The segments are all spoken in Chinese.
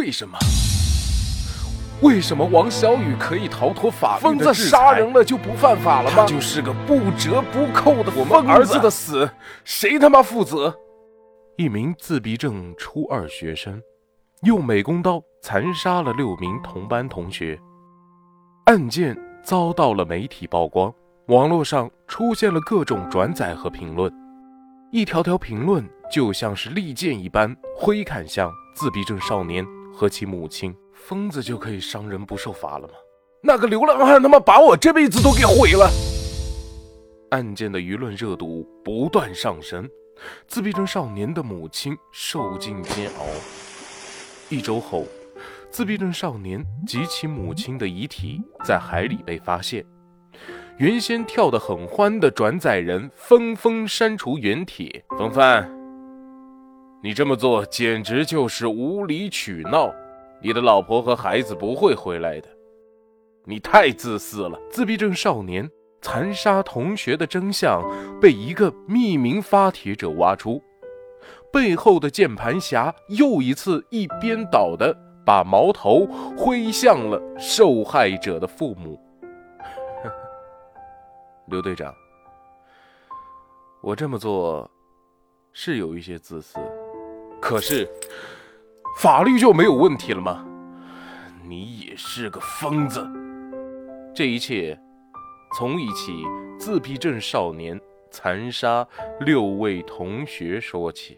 为什么？为什么王小雨可以逃脱法律疯子杀人了就不犯法了吗？他就是个不折不扣的疯子。我们儿子的死，谁他妈负责？一名自闭症初二学生用美工刀残杀了六名同班同学，案件遭到了媒体曝光，网络上出现了各种转载和评论，一条条评论就像是利剑一般挥砍向自闭症少年和其母亲。疯子就可以伤人不受罚了吗？那个流浪汉他妈把我这辈子都给毁了！案件的舆论热度不断上升，自闭症少年的母亲受尽煎熬。一周后，自闭症少年及其母亲的遗体在海里被发现。原先跳得很欢的转载人纷纷删除原帖。冯帆，你这么做简直就是无理取闹！你的老婆和孩子不会回来的，你太自私了！自闭症少年残杀同学的真相被一个匿名发帖者挖出，背后的键盘侠又一次一边倒的把矛头挥向了受害者的父母。刘队长，我这么做是有一些自私，可是。法律就没有问题了吗？你也是个疯子。这一切从一起自闭症少年残杀六位同学说起。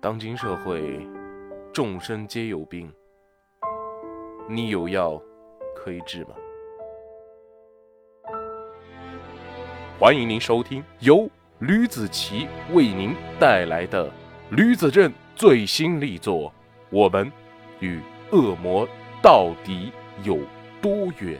当今社会，众生皆有病。你有药可以治吗？欢迎您收听由吕子奇为您带来的吕子正最新力作《我们与恶魔到底有多远》。